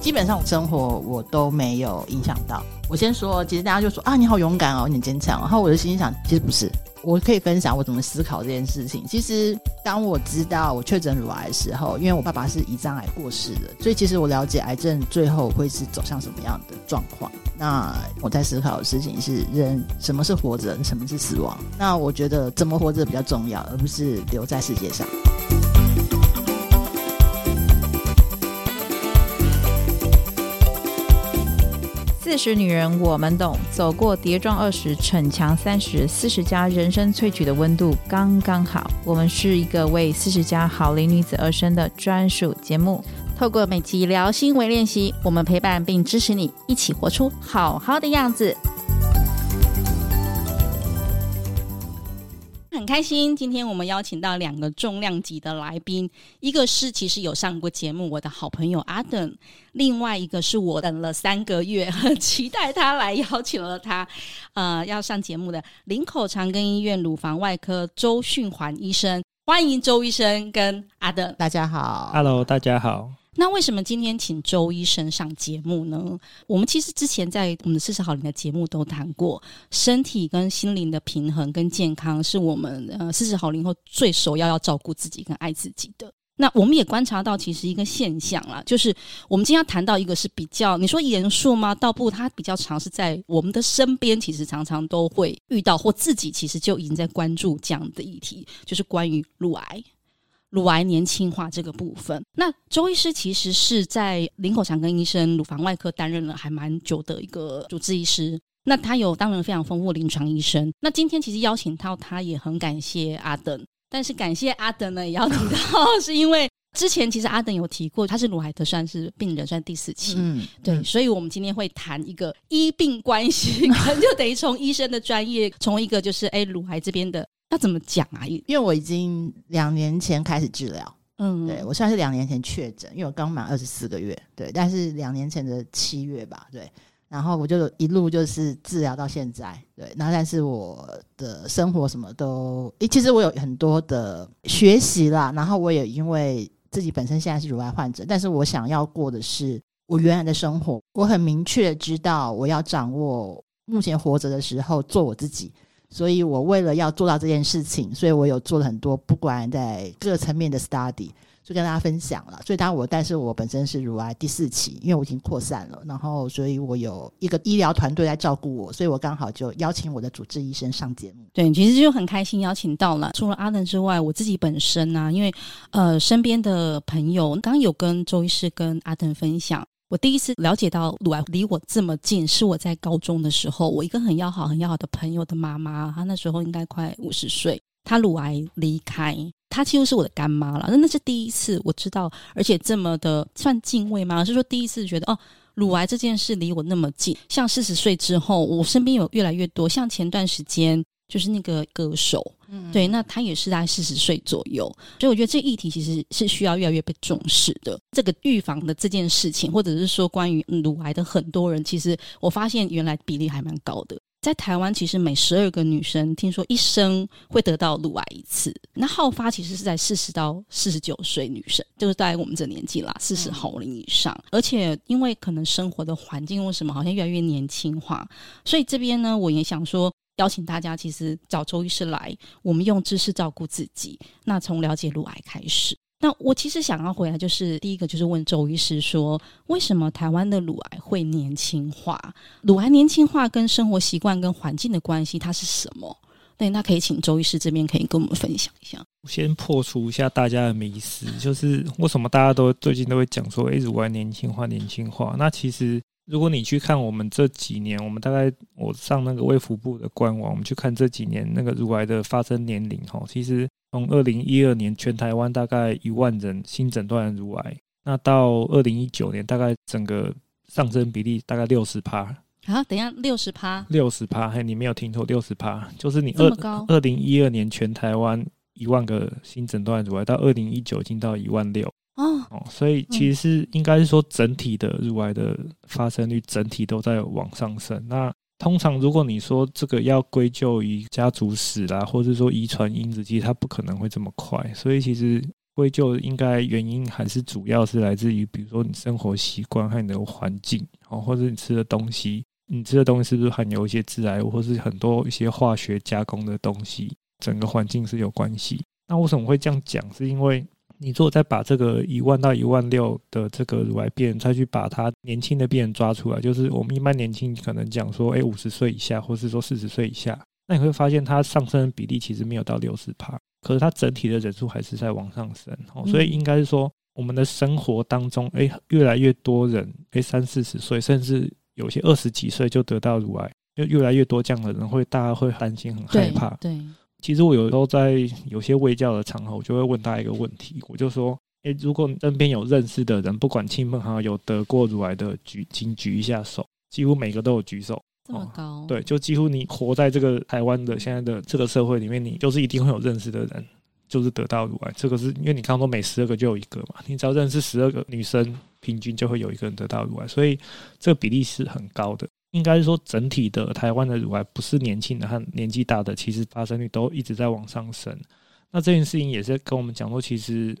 基本上生活我都没有影响到。我先说，其实大家就说啊，你好勇敢哦，你很坚强。然后我的心想，其实不是。我可以分享我怎么思考这件事情。其实，当我知道我确诊乳癌的时候，因为我爸爸是胰脏癌过世的，所以其实我了解癌症最后会是走向什么样的状况。那我在思考的事情是：人什么是活着，什么是死亡？那我觉得怎么活着比较重要，而不是留在世界上。是女人，我们懂。走过跌撞二十，逞强三十，四十加人生萃取的温度刚刚好。我们是一个为四十加好龄女子而生的专属节目。透过每集聊心为练习，我们陪伴并支持你，一起活出好好的样子。很开心，今天我们邀请到两个重量级的来宾，一个是其实有上过节目我的好朋友阿等，另外一个是我等了三个月，很期待他来邀请了他，呃，要上节目的林口长庚医院乳房外科周训环医生，欢迎周医生跟阿等，大家好，Hello，大家好。那为什么今天请周医生上节目呢？我们其实之前在我们的四十好龄的节目都谈过，身体跟心灵的平衡跟健康是我们呃四十好龄后最首要要照顾自己跟爱自己的。那我们也观察到，其实一个现象啦，就是我们今天要谈到一个是比较，你说严肃吗？倒不，它比较常是在我们的身边，其实常常都会遇到，或自己其实就已经在关注这样的议题，就是关于乳癌。乳癌年轻化这个部分，那周医师其实是在林口长庚医生乳房外科担任了还蛮久的一个主治医师。那他有当然非常丰富的临床医生。那今天其实邀请到他也很感谢阿等，但是感谢阿等呢，也要提到是因为之前其实阿等有提过，他是乳癌的算是病人，算第四期。嗯，对，所以我们今天会谈一个医病关系，可能就等于从医生的专业，从一个就是哎乳癌这边的。要怎么讲啊？因为我已经两年前开始治疗，嗯，对，我算是两年前确诊，因为我刚满二十四个月，对，但是两年前的七月吧，对，然后我就一路就是治疗到现在，对，那但是我的生活什么都，诶，其实我有很多的学习啦，然后我也因为自己本身现在是乳癌患者，但是我想要过的是我原来的生活，我很明确知道我要掌握目前活着的时候做我自己。所以我为了要做到这件事情，所以我有做了很多，不管在各个层面的 study，就跟大家分享了。所以当我，但是我本身是乳癌第四期，因为我已经扩散了，然后所以我有一个医疗团队在照顾我，所以我刚好就邀请我的主治医生上节目。对，其实就很开心邀请到了。除了阿登之外，我自己本身呢、啊，因为呃身边的朋友刚有跟周医师跟阿登分享。我第一次了解到乳癌离我这么近，是我在高中的时候，我一个很要好、很要好的朋友的妈妈，她那时候应该快五十岁，她乳癌离开，她几乎是我的干妈了。那那是第一次我知道，而且这么的算敬畏吗？是说第一次觉得哦，乳癌这件事离我那么近。像四十岁之后，我身边有越来越多，像前段时间。就是那个歌手，嗯，对，那他也是在四十岁左右，所以我觉得这议题其实是需要越来越被重视的。这个预防的这件事情，或者是说关于乳癌的很多人，其实我发现原来比例还蛮高的。在台湾，其实每十二个女生听说一生会得到乳癌一次，那好发其实是在四十到四十九岁女生，就是大概我们这年纪啦，四十好龄以上。而且因为可能生活的环境或什么，好像越来越年轻化，所以这边呢，我也想说。邀请大家，其实找周医师来，我们用知识照顾自己。那从了解乳癌开始，那我其实想要回来，就是第一个就是问周医师说，为什么台湾的乳癌会年轻化？乳癌年轻化跟生活习惯跟环境的关系，它是什么？对，那可以请周医师这边可以跟我们分享一下。先破除一下大家的迷思，就是为什么大家都最近都会讲说，哎，乳癌年轻化，年轻化？那其实。如果你去看我们这几年，我们大概我上那个卫福部的官网，我们去看这几年那个乳癌的发生年龄哈，其实从二零一二年全台湾大概一万人新诊断乳癌，那到二零一九年大概整个上升比例大概六十趴。啊，等一下六十趴，六十趴，嘿，你没有听错，六十趴，就是你二二零一二年全台湾一万个新诊断乳癌，到二零一九已经到一万六。哦，所以其实是应该是说，整体的乳癌的发生率整体都在往上升。那通常如果你说这个要归咎于家族史啦，或者说遗传因子，其实它不可能会这么快。所以其实归咎应该原因还是主要是来自于，比如说你生活习惯和你的环境，哦，或者你吃的东西，你吃的东西是不是含有一些致癌物，或是很多一些化学加工的东西，整个环境是有关系。那为什么会这样讲？是因为你如果再把这个一万到一万六的这个乳癌病人，再去把他年轻的病人抓出来，就是我们一般年轻可能讲说，哎，五十岁以下，或是说四十岁以下，那你会发现它上升的比例其实没有到六十趴。可是它整体的人数还是在往上升，哦所以应该是说，我们的生活当中，哎，越来越多人，哎，三四十岁，甚至有些二十几岁就得到乳癌，就越来越多这样的人会，大家会担心，很害怕。对，对其实我有时候在有些未教的场合，我就会问大家一个问题，我就说，哎，如果你身边有认识的人，不管亲朋好友有得过乳癌的举，请举一下手，几乎每个都有举手。这么高、哦，对，就几乎你活在这个台湾的现在的这个社会里面，你就是一定会有认识的人，就是得到乳癌。这个是因为你刚刚说每十二个就有一个嘛，你只要认识十二个女生，平均就会有一个人得到乳癌，所以这个比例是很高的。应该是说整体的台湾的乳癌，不是年轻的和年纪大的，其实发生率都一直在往上升。那这件事情也是跟我们讲说，其实。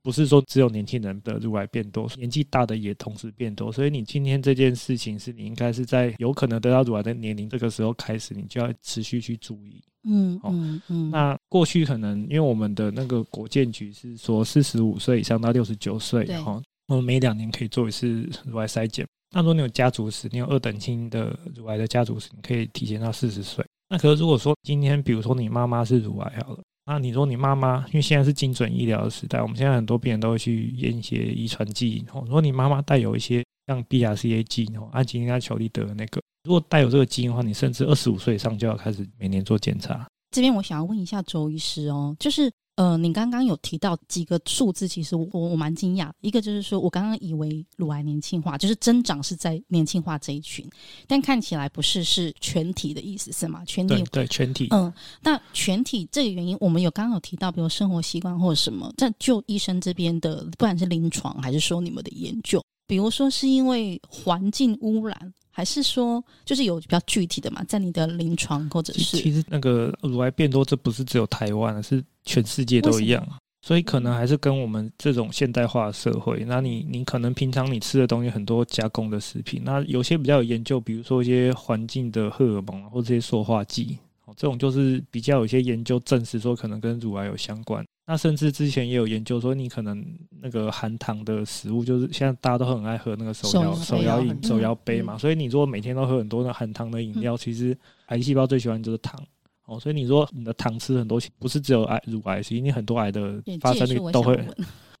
不是说只有年轻人的乳癌变多，年纪大的也同时变多。所以你今天这件事情是你应该是在有可能得到乳癌的年龄这个时候开始，你就要持续去注意。嗯嗯嗯。那过去可能因为我们的那个国建局是说四十五岁以上到六十九岁，哈，我们每两年可以做一次乳癌筛检。那如果你有家族史，你有二等亲的乳癌的家族史，你可以提前到四十岁。那可是如果说今天比如说你妈妈是乳癌好了。那你说你妈妈，因为现在是精准医疗的时代，我们现在很多病人都会去验一些遗传基因。哦，如果你妈妈带有一些像 BRCA 基因哦，安吉丽娜·裘丽德的那个，如果带有这个基因的话，你甚至二十五岁以上就要开始每年做检查。这边我想要问一下周医师哦，就是。呃，你刚刚有提到几个数字，其实我我我蛮惊讶。一个就是说，我刚刚以为乳癌年轻化就是增长是在年轻化这一群，但看起来不是，是全体的意思是吗？全体对，对全体。嗯，那全体这个原因，我们有刚刚有提到，比如生活习惯或者什么。但就医生这边的，不管是临床还是说你们的研究，比如说是因为环境污染。还是说，就是有比较具体的嘛，在你的临床或者是其实那个乳癌变多，这不是只有台湾，是全世界都一样。所以可能还是跟我们这种现代化的社会，那你你可能平常你吃的东西很多加工的食品，那有些比较有研究，比如说一些环境的荷尔蒙或这些塑化剂，这种就是比较有一些研究证实说可能跟乳癌有相关。那甚至之前也有研究说，你可能那个含糖的食物，就是现在大家都很爱喝那个手摇手摇饮、手摇杯嘛。所以你如果每天都喝很多的含糖的饮料，其实癌细胞最喜欢就是糖哦。所以你说你的糖吃很多，不是只有癌乳癌，其实你很多癌的发生率都会。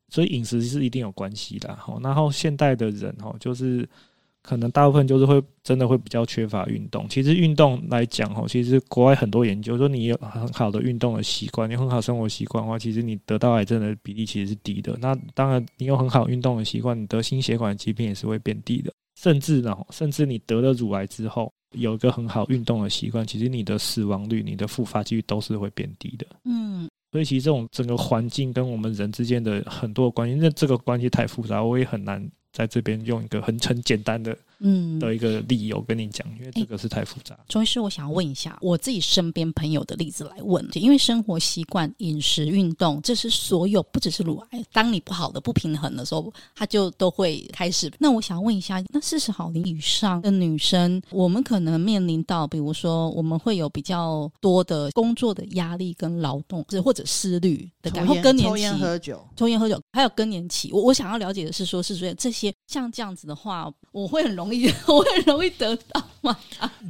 所以饮食是一定有关系的。好，然后现代的人哦，就是。可能大部分就是会真的会比较缺乏运动。其实运动来讲，哦，其实国外很多研究说，你有很好的运动的习惯，你有很好生活习惯的话，其实你得到癌症的比例其实是低的。那当然，你有很好运动的习惯，你得心血管疾病也是会变低的。甚至呢，甚至你得了乳癌之后，有一个很好运动的习惯，其实你的死亡率、你的复发几率都是会变低的。嗯，所以其实这种整个环境跟我们人之间的很多关系，那这个关系太复杂，我也很难。在这边用一个很很简单的嗯的一个理由跟你讲，因为这个是太复杂。周医师，我想要问一下我自己身边朋友的例子来问，因为生活习惯、饮食、运动，这是所有不只是乳癌，当你不好的不平衡的时候，它就都会开始。那我想问一下，那四十好龄以上的女生，我们可能面临到，比如说我们会有比较多的工作的压力跟劳动，或者思虑的感觉，然后更年期、抽烟喝酒、抽烟喝酒，还有更年期。我我想要了解的是说，是说这些。像这样子的话，我会很容易，我很容易得到嘛？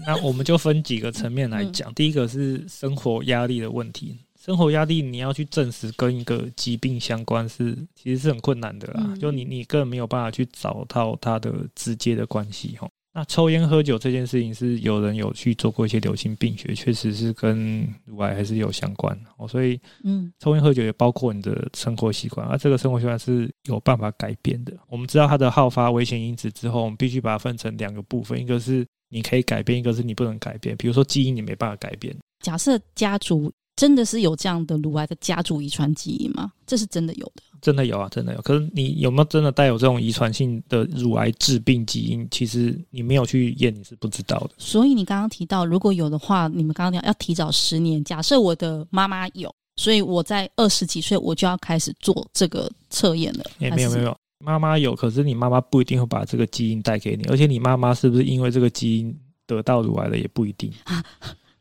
那我们就分几个层面来讲。第一个是生活压力的问题，生活压力你要去证实跟一个疾病相关是，其实是很困难的啦。就你你根本没有办法去找到它的直接的关系哈。那抽烟喝酒这件事情是有人有去做过一些流行病学，确实是跟乳癌还是有相关哦。所以，嗯，抽烟喝酒也包括你的生活习惯，而这个生活习惯是有办法改变的。我们知道它的好发危险因子之后，我们必须把它分成两个部分，一个是你可以改变，一个是你不能改变。比如说基因你没办法改变。假设家族真的是有这样的乳癌的家族遗传基因吗？这是真的有的。真的有啊，真的有。可是你有没有真的带有这种遗传性的乳癌致病基因？其实你没有去验，你是不知道的。所以你刚刚提到，如果有的话，你们刚刚讲要提早十年。假设我的妈妈有，所以我在二十几岁我就要开始做这个测验了。也没有没有，妈妈有，可是你妈妈不一定会把这个基因带给你，而且你妈妈是不是因为这个基因得到乳癌了也不一定。啊、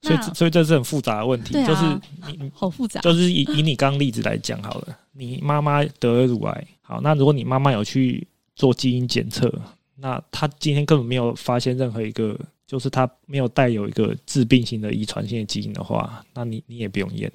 所以所以这是很复杂的问题，啊、就是你好复杂，就是以以你刚刚例子来讲好了，你妈妈得了乳癌，好，那如果你妈妈有去做基因检测，那她今天根本没有发现任何一个。就是她没有带有一个致病性的遗传性的基因的话，那你你也不用验。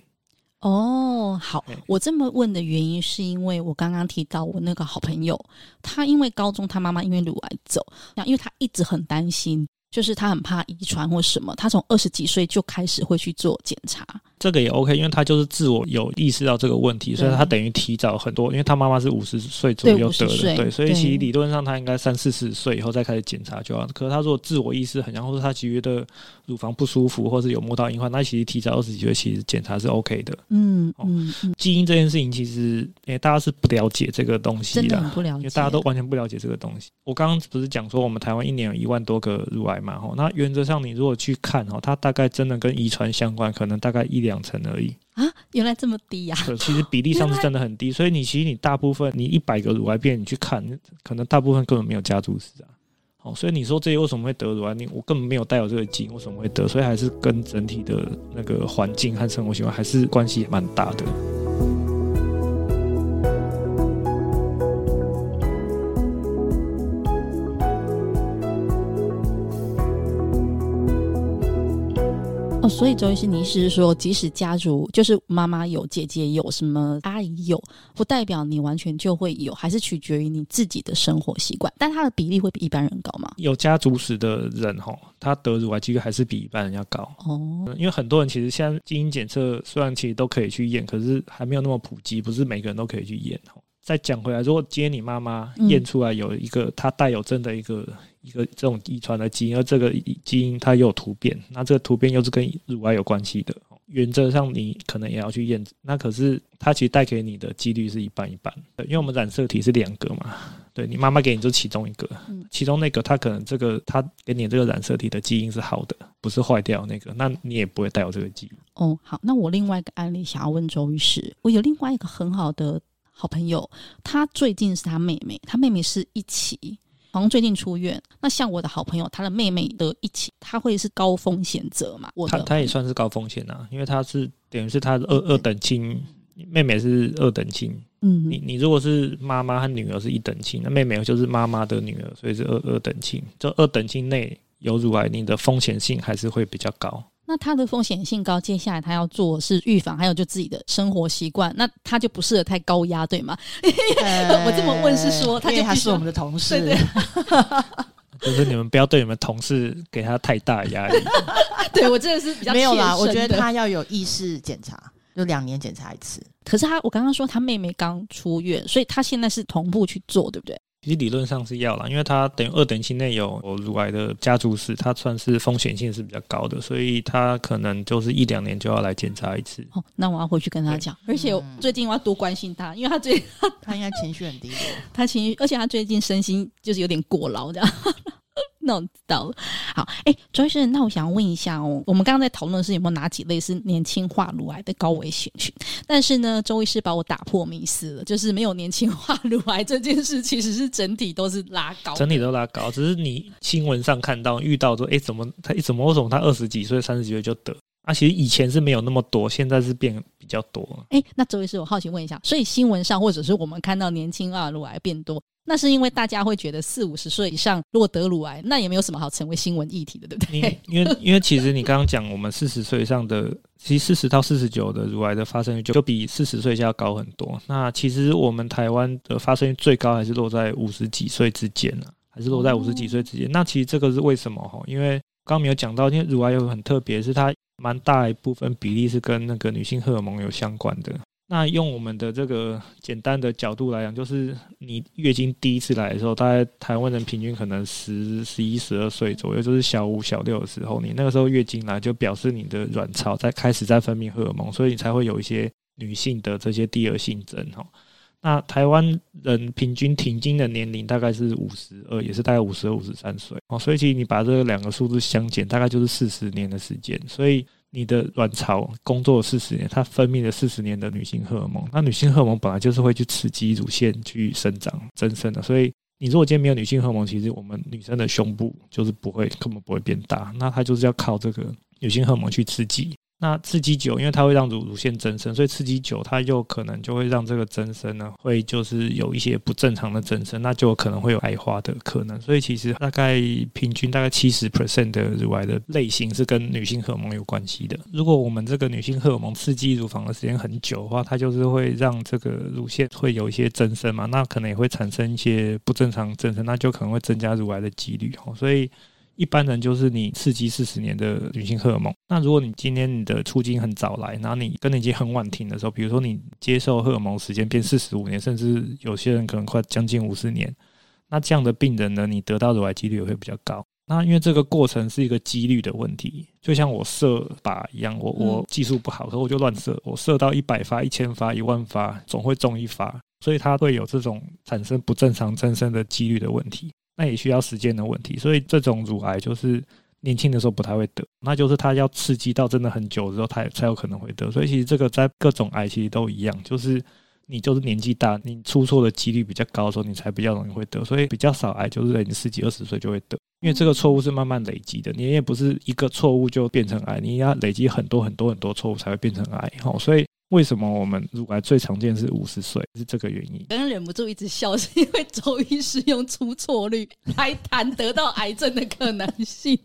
哦，好，我这么问的原因是因为我刚刚提到我那个好朋友，他因为高中他妈妈因为乳癌走，那因为他一直很担心。就是他很怕遗传或什么，他从二十几岁就开始会去做检查。这个也 OK，因为他就是自我有意识到这个问题，所以他等于提早很多。因为他妈妈是五十岁左右得的，对，所以其实理论上他应该三四十岁以后再开始检查就好。可是他如果自我意识很强，或者他觉得乳房不舒服，或是有摸到隐患，那其实提早二十几岁其实检查是 OK 的。嗯嗯，嗯，基因这件事情其实，诶，大家是不了解这个东西的，不了解，因为大家都完全不了解这个东西。我刚刚不是讲说我们台湾一年有一万多个乳癌嘛？吼，那原则上你如果去看哦，它大概真的跟遗传相关，可能大概一两成而已。啊，原来这么低呀！对，其实比例上是真的很低，所以你其实你大部分你一百个乳癌病人你去看，可能大部分根本没有家族史啊。好，所以你说这些为什么会得乳癌？你我根本没有带有这个基因，为什么会得？所以还是跟整体的那个环境和生活习惯还是关系蛮大的。哦，所以周医师，你意思是说，即使家族就是妈妈有、姐姐有、什么阿姨有，不代表你完全就会有，还是取决于你自己的生活习惯。但它的比例会比一般人高吗？有家族史的人，哈，他得乳癌几率还是比一般人要高。哦，因为很多人其实现在基因检测虽然其实都可以去验，可是还没有那么普及，不是每个人都可以去验。再讲回来，如果今天你妈妈验出来有一个，她带有真的一个一个这种遗传的基因，而这个基因它又有突变，那这个突变又是跟乳癌有关系的，原则上你可能也要去验。那可是它其实带给你的几率是一半一半，对，因为我们染色体是两个嘛，对，你妈妈给你就其中一个，其中那个它可能这个它给你这个染色体的基因是好的，不是坏掉那个，那你也不会带有这个基因。哦，好，那我另外一个案例想要问周医师，我有另外一个很好的。好朋友，他最近是他妹妹，他妹妹是一起，好像最近出院。那像我的好朋友，他的妹妹的一起，他会是高风险者嘛？他他也算是高风险啊，因为他是等于是他是二二等亲，妹妹是二等亲。嗯，你你如果是妈妈和女儿是一等亲，那妹妹就是妈妈的女儿，所以是二二等亲。这二等亲内有乳癌，你的风险性还是会比较高。那他的风险性高，接下来他要做是预防，还有就自己的生活习惯，那他就不适合太高压，对吗？呃、我这么问是说，他就他是我们的同事，就是你们不要对你们同事给他太大压力。对我真的是比较没有啦，我觉得他要有意识检查，就两年检查一次。可是他，我刚刚说他妹妹刚出院，所以他现在是同步去做，对不对？其实理论上是要啦，因为他等于二等亲内有乳癌的家族史，他算是风险性是比较高的，所以他可能就是一两年就要来检查一次。哦，那我要回去跟他讲，而且最近我要多关心他，因为他最近他应该情绪很低落，他情绪，而且他最近身心就是有点过劳这样。弄到了。好，哎、周医生，那我想要问一下哦，我们刚刚在讨论的是有没有哪几类是年轻化乳癌的高危险群？但是呢，周医师把我打破迷思了，就是没有年轻化乳癌这件事，其实是整体都是拉高，整体都拉高，只是你新闻上看到遇到说，哎、怎么他怎么为什么他二十几岁、三十几岁就得？啊，其实以前是没有那么多，现在是变比较多。哎、欸，那周医师，我好奇问一下，所以新闻上或者是我们看到年轻啊乳癌变多？那是因为大家会觉得四五十岁以上如果得乳癌，那也没有什么好成为新闻议题的，对不对？因为 因为其实你刚刚讲，我们四十岁以上的，其实四十到四十九的乳癌的发生率就就比四十岁以下要高很多。那其实我们台湾的发生率最高还是落在五十几岁之间呢，还是落在五十几岁之间。那其实这个是为什么哈？因为刚刚没有讲到，因为乳癌有很特别，是它蛮大一部分比例是跟那个女性荷尔蒙有相关的。那用我们的这个简单的角度来讲，就是你月经第一次来的时候，大概台湾人平均可能十、十一、十二岁左右，就是小五、小六的时候，你那个时候月经来，就表示你的卵巢在开始在分泌荷尔蒙，所以你才会有一些女性的这些第二性征哈。那台湾人平均停经的年龄大概是五十二，也是大概五十二、五十三岁哦，所以其实你把这两个数字相减，大概就是四十年的时间，所以。你的卵巢工作四十年，它分泌了四十年的女性荷尔蒙，那女性荷尔蒙本来就是会去刺激乳腺去生长增生的，所以你如果今天没有女性荷尔蒙，其实我们女生的胸部就是不会，根本不会变大，那它就是要靠这个女性荷尔蒙去刺激。那刺激久，因为它会让乳乳腺增生，所以刺激久，它就可能就会让这个增生呢，会就是有一些不正常的增生，那就可能会有癌化的可能。所以其实大概平均大概七十 percent 的乳癌的类型是跟女性荷尔蒙有关系的。如果我们这个女性荷尔蒙刺激乳房的时间很久的话，它就是会让这个乳腺会有一些增生嘛，那可能也会产生一些不正常增生，那就可能会增加乳癌的几率哦。所以。一般人就是你刺激四十年的女性荷尔蒙。那如果你今天你的初经很早来，然后你跟你已经很晚停的时候，比如说你接受荷尔蒙时间变四十五年，甚至有些人可能快将近五十年，那这样的病人呢，你得到乳癌几率也会比较高。那因为这个过程是一个几率的问题，就像我射靶一样，我我技术不好，可我就乱射，我射到一百发、一千发、一万发，总会中一发，所以它会有这种产生不正常增生的几率的问题。那也需要时间的问题，所以这种乳癌就是年轻的时候不太会得，那就是它要刺激到真的很久之后，它才有可能会得。所以其实这个在各种癌其实都一样，就是你就是年纪大，你出错的几率比较高的时候，你才比较容易会得。所以比较少癌就是在你十几二十岁就会得，因为这个错误是慢慢累积的，你也不是一个错误就变成癌，你要累积很多很多很多错误才会变成癌。好，所以。为什么我们乳癌最常见是五十岁？是这个原因。刚刚忍不住一直笑，是因为周医师用出错率来谈得到癌症的可能性。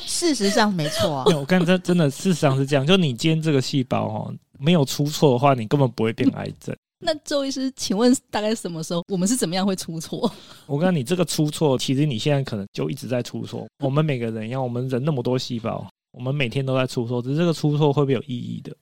事实上没错 啊。我看这真的事实上是这样，就你今天这个细胞哦，没有出错的话，你根本不会变癌症。那周医师，请问大概什么时候我们是怎么样会出错？我跟你这个出错，其实你现在可能就一直在出错。我们每个人一样，我们人那么多细胞，我们每天都在出错，只是这个出错会不会有意义的？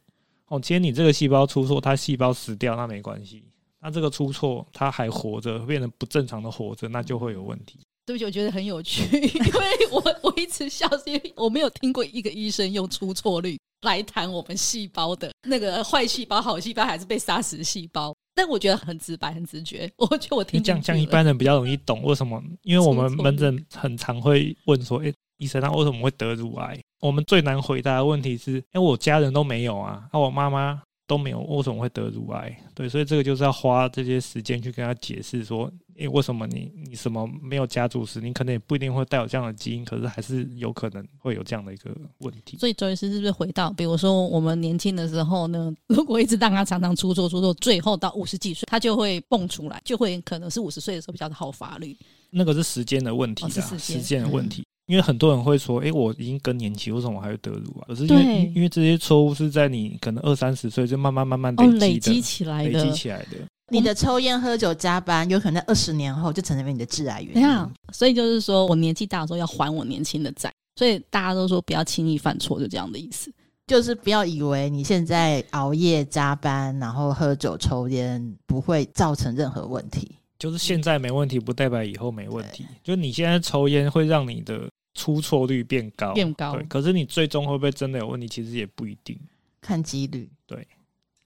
哦，今天你这个细胞出错，它细胞死掉那没关系，那这个出错它还活着，变成不正常的活着，那就会有问题。对不起，我觉得很有趣，因为我我一直笑，是因为我没有听过一个医生用出错率来谈我们细胞的那个坏细胞、好细胞还是被杀死的细胞。但我觉得很直白、很直觉，我觉得我听讲讲一般人比较容易懂为什么，因为我们门诊很常会问说，哎。医生，他为什么会得乳癌？我们最难回答的问题是：因为我家人都没有啊，那我妈妈都没有，为什么会得乳癌？对，所以这个就是要花这些时间去跟他解释说，诶，为什么你你什么没有家族史，你可能也不一定会带有这样的基因，可是还是有可能会有这样的一个问题。所以周医师是不是回到，比如说我们年轻的时候呢，如果一直让他常常出错出错，最后到五十几岁，他就会蹦出来，就会可能是五十岁的时候比较好发育。那个是时间的问题啊，哦、时间的问题。嗯因为很多人会说：“诶，我已经更年期，为什么我还会得乳癌？”可是因为对因为这些错误是在你可能二三十岁就慢慢慢慢累积、哦、累积起来的，累积起来的。你的抽烟、喝酒、加班，有可能在二十年后就成为你的致癌原因。嗯、所以就是说我年纪大的时候要还我年轻的债。所以大家都说不要轻易犯错，就这样的意思。就是不要以为你现在熬夜加班，然后喝酒抽烟不会造成任何问题。就是现在没问题，不代表以后没问题。对就你现在抽烟会让你的。出错率变高，变高。对，可是你最终会不会真的有问题？其实也不一定，看几率。对，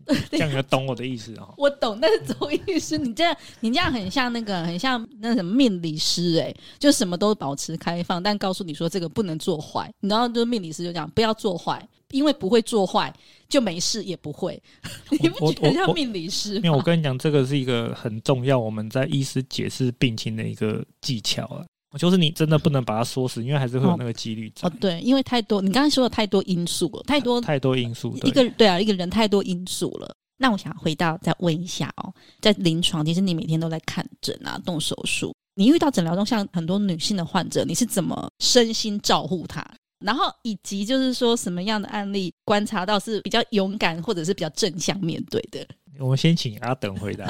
这样你要懂我的意思哦？我懂，但是周医师，你这样，你这样很像那个，很像那什么命理师哎、欸，就什么都保持开放，但告诉你说这个不能做坏。你知道就是命理师就讲不要做坏，因为不会做坏就没事也不会。你不觉得像命理师？因为我跟你讲，这个是一个很重要，我们在医师解释病情的一个技巧啊。就是你真的不能把它说死，因为还是会有那个几率在。哦，对，因为太多，你刚才说的太多因素了，太多太多因素。一个对啊，一个人太多因素了。那我想回到再问一下哦，在临床，其实你每天都在看诊啊，动手术。你遇到诊疗中像很多女性的患者，你是怎么身心照护她？然后以及就是说什么样的案例观察到是比较勇敢，或者是比较正向面对的？我们先请阿等回答。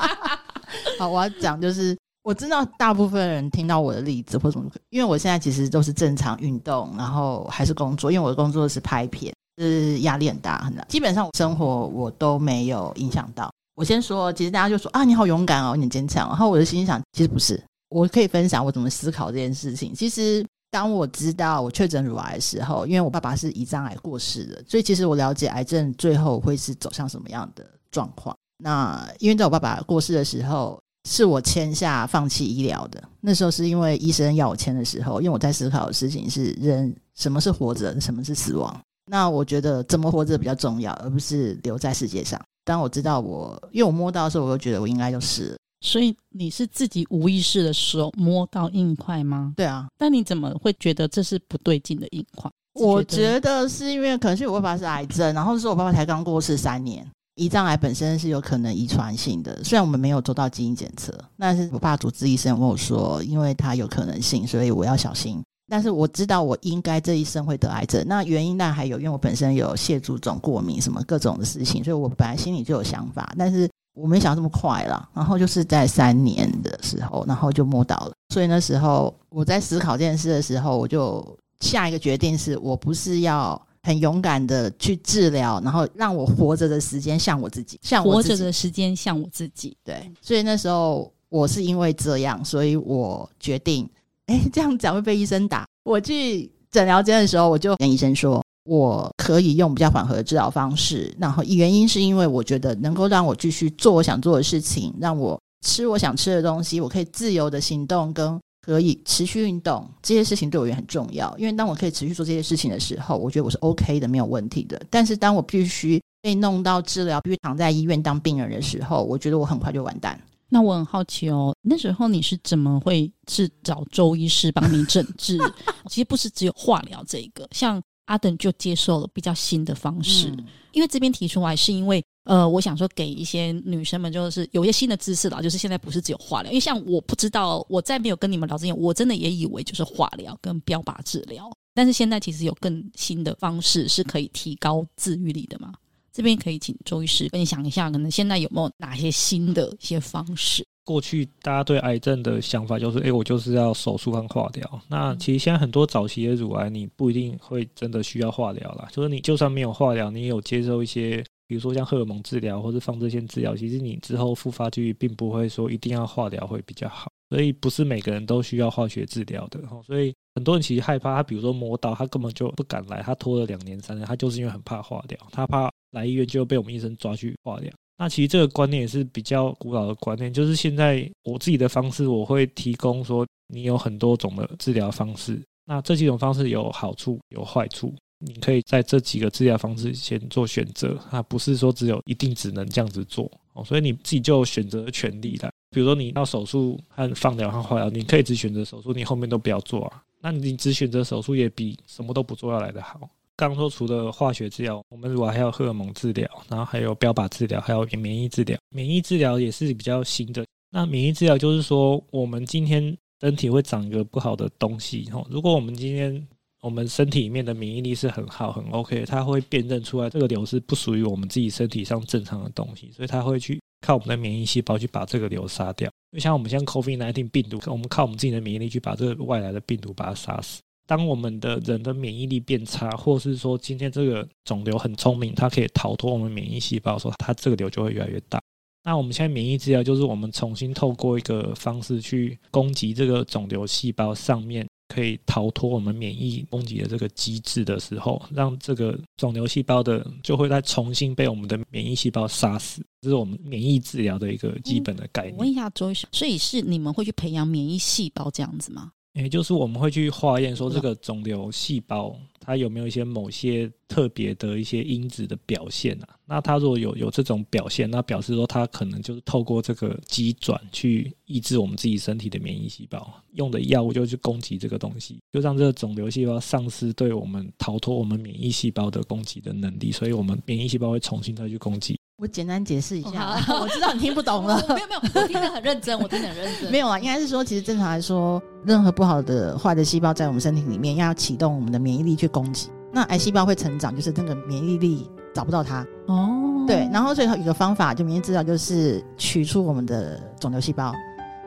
好，我要讲就是。我知道大部分人听到我的例子或什么，因为我现在其实都是正常运动，然后还是工作，因为我的工作是拍片，是压力很大很大。基本上生活我都没有影响到。我先说，其实大家就说啊，你好勇敢哦，你很坚强。然后我的心想，其实不是。我可以分享我怎么思考这件事情。其实当我知道我确诊乳癌的时候，因为我爸爸是胰脏癌过世的，所以其实我了解癌症最后会是走向什么样的状况。那因为在我爸爸过世的时候。是我签下放弃医疗的。那时候是因为医生要我签的时候，因为我在思考的事情是人什么是活着，什么是死亡。那我觉得怎么活着比较重要，而不是留在世界上。当我知道我，因为我摸到的时候，我就觉得我应该就是。所以你是自己无意识的时候摸到硬块吗？对啊。但你怎么会觉得这是不对劲的硬块？我觉得是因为可能是我爸爸是癌症，然后是我爸爸才刚过世三年。胰脏癌本身是有可能遗传性的，虽然我们没有做到基因检测，但是我爸主治医生跟我说，因为他有可能性，所以我要小心。但是我知道我应该这一生会得癌症，那原因当然还有，因为我本身有蟹足肿过敏，什么各种的事情，所以我本来心里就有想法，但是我没想到这么快了。然后就是在三年的时候，然后就摸到了。所以那时候我在思考这件事的时候，我就下一个决定是我不是要。很勇敢的去治疗，然后让我活着的时间像我自己，像我自己活着的时间像我自己。对，所以那时候我是因为这样，所以我决定，哎，这样讲会被医生打。我去诊疗间的时候，我就跟医生说，我可以用比较缓和的治疗方式，然后原因是因为我觉得能够让我继续做我想做的事情，让我吃我想吃的东西，我可以自由的行动跟。可以持续运动，这些事情对我也很重要。因为当我可以持续做这些事情的时候，我觉得我是 OK 的，没有问题的。但是当我必须被弄到治疗，必须躺在医院当病人的时候，我觉得我很快就完蛋。那我很好奇哦，那时候你是怎么会是找周医师帮你诊治？其实不是只有化疗这一个，像阿等就接受了比较新的方式。嗯、因为这边提出来是因为。呃，我想说给一些女生们，就是有一些新的知识啦，就是现在不是只有化疗，因为像我不知道，我在没有跟你们聊之前，我真的也以为就是化疗跟标靶治疗，但是现在其实有更新的方式是可以提高治愈力的嘛。这边可以请周医师分享一下，可能现在有没有哪些新的一些方式？过去大家对癌症的想法就是，哎，我就是要手术跟化疗。那其实现在很多早期的乳癌，你不一定会真的需要化疗啦，就是你就算没有化疗，你也有接受一些。比如说像荷尔蒙治疗或是放射线治疗，其实你之后复发几率并不会说一定要化疗会比较好，所以不是每个人都需要化学治疗的。所以很多人其实害怕，他比如说摸到，他根本就不敢来，他拖了两年三年，他就是因为很怕化疗，他怕来医院就被我们医生抓去化疗。那其实这个观念也是比较古老的观念，就是现在我自己的方式，我会提供说，你有很多种的治疗方式，那这几种方式有好处有坏处。你可以在这几个治疗方式先做选择，啊，不是说只有一定只能这样子做哦，所以你自己就有选择的权利的。比如说你要手术和放疗和化疗，你可以只选择手术，你后面都不要做啊。那你只选择手术也比什么都不做要来得好。刚刚说除了化学治疗，我们如果还有荷尔蒙治疗，然后还有标靶治疗，还有免疫治疗。免疫治疗也是比较新的。那免疫治疗就是说，我们今天身体会长一个不好的东西，如果我们今天我们身体里面的免疫力是很好很 OK，它会辨认出来这个瘤是不属于我们自己身体上正常的东西，所以它会去靠我们的免疫细胞去把这个瘤杀掉。就像我们像 COVID-19 病毒，我们靠我们自己的免疫力去把这个外来的病毒把它杀死。当我们的人的免疫力变差，或是说今天这个肿瘤很聪明，它可以逃脱我们免疫细胞的时候，它这个瘤就会越来越大。那我们现在免疫治疗就是我们重新透过一个方式去攻击这个肿瘤细胞上面。可以逃脱我们免疫攻击的这个机制的时候，让这个肿瘤细胞的就会再重新被我们的免疫细胞杀死，这是我们免疫治疗的一个基本的概念。我问一下周医生，所以是你们会去培养免疫细胞这样子吗？也就是我们会去化验说这个肿瘤细胞。它有没有一些某些特别的一些因子的表现啊？那它如果有有这种表现，那表示说它可能就是透过这个机转去抑制我们自己身体的免疫细胞，用的药物就去攻击这个东西，就让这个肿瘤细胞丧失对我们逃脱我们免疫细胞的攻击的能力，所以我们免疫细胞会重新再去攻击。我简单解释一下，哦、我知道你听不懂了。没有没有，我听得很认真，我听得很认真。没有啊，应该是说，其实正常来说，任何不好的坏的细胞在我们身体里面，要启动我们的免疫力去攻击。那癌细胞会成长，就是那个免疫力找不到它。哦，对，然后所以有一个方法，就免疫治疗，就是取出我们的肿瘤细胞，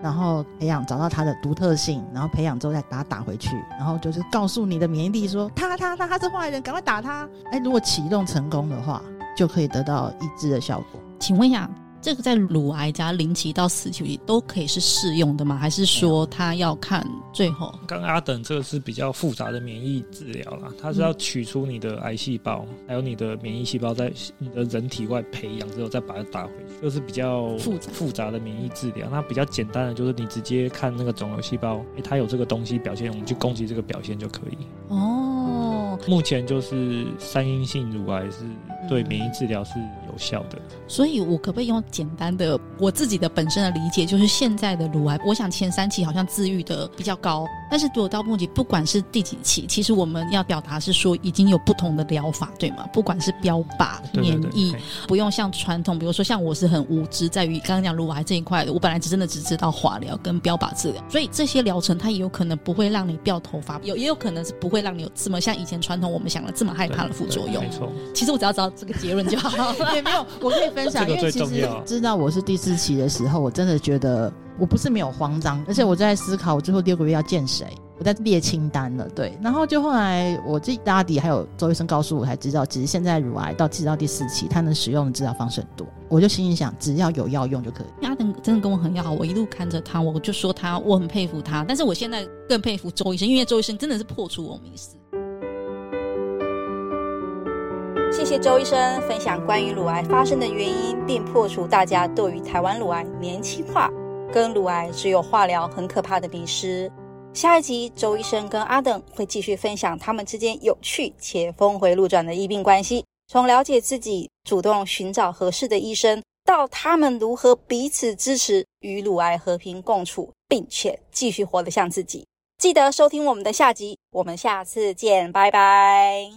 然后培养找到它的独特性，然后培养之后再把它打回去，然后就是告诉你的免疫力说，他他他他是坏人，赶快打他。哎，如果启动成功的话。就可以得到抑制的效果。请问一下，这个在乳癌加零期到四期都可以是适用的吗？还是说他要看最后？刚刚阿等这个是比较复杂的免疫治疗啦，它是要取出你的癌细胞，嗯、还有你的免疫细胞，在你的人体外培养之后再把它打回去，就是比较复杂复杂的免疫治疗。那比较简单的就是你直接看那个肿瘤细胞，诶，它有这个东西表现，我们去攻击这个表现就可以。哦。目前就是三阴性乳癌是对免疫治疗是有效的。所以，我可不可以用简单的我自己的本身的理解，就是现在的乳癌，我想前三期好像治愈的比较高，但是如果到目前不管是第几期，其实我们要表达是说已经有不同的疗法，对吗？不管是标靶、免疫，不用像传统，比如说像我是很无知，在于刚刚讲乳癌这一块的，我本来只真的只知道化疗跟标靶治疗，所以这些疗程它也有可能不会让你掉头发，有也有可能是不会让你有这么像以前传统我们想的这么害怕的副作用。没错，其实我只要知道这个结论就好了，也没有，我可以。分享，因为其实知道我是第四期的时候，我真的觉得我不是没有慌张，而且我在思考我最后六个月要见谁，我在列清单了。对，然后就后来我自己大底还有周医生告诉我才知道，其实现在乳癌到其实到第四期，他能使用的治疗方式很多。我就心里想，只要有药用就可以。阿登真的跟我很要好，我一路看着他，我就说他，我很佩服他。但是我现在更佩服周医生，因为周医生真的是破除我迷思。谢谢周医生分享关于乳癌发生的原因，并破除大家对于台湾乳癌年轻化跟乳癌只有化疗很可怕的迷思。下一集，周医生跟阿登会继续分享他们之间有趣且峰回路转的医病关系，从了解自己、主动寻找合适的医生，到他们如何彼此支持，与乳癌和平共处，并且继续活得像自己。记得收听我们的下集，我们下次见，拜拜。